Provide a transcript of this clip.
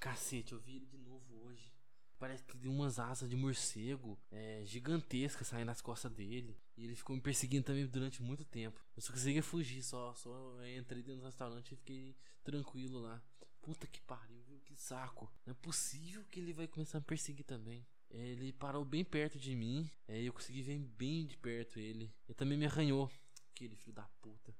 Cacete, eu vi ele de novo hoje. Parece que tem umas asas de morcego é, gigantescas saindo das costas dele. E ele ficou me perseguindo também durante muito tempo. Eu só conseguia fugir, só, só é, entrei dentro do restaurante e fiquei tranquilo lá. Puta que pariu, viu? Que saco. Não é possível que ele vai começar a me perseguir também. É, ele parou bem perto de mim. É, eu consegui ver bem de perto ele. Ele também me arranhou. Aquele filho da puta.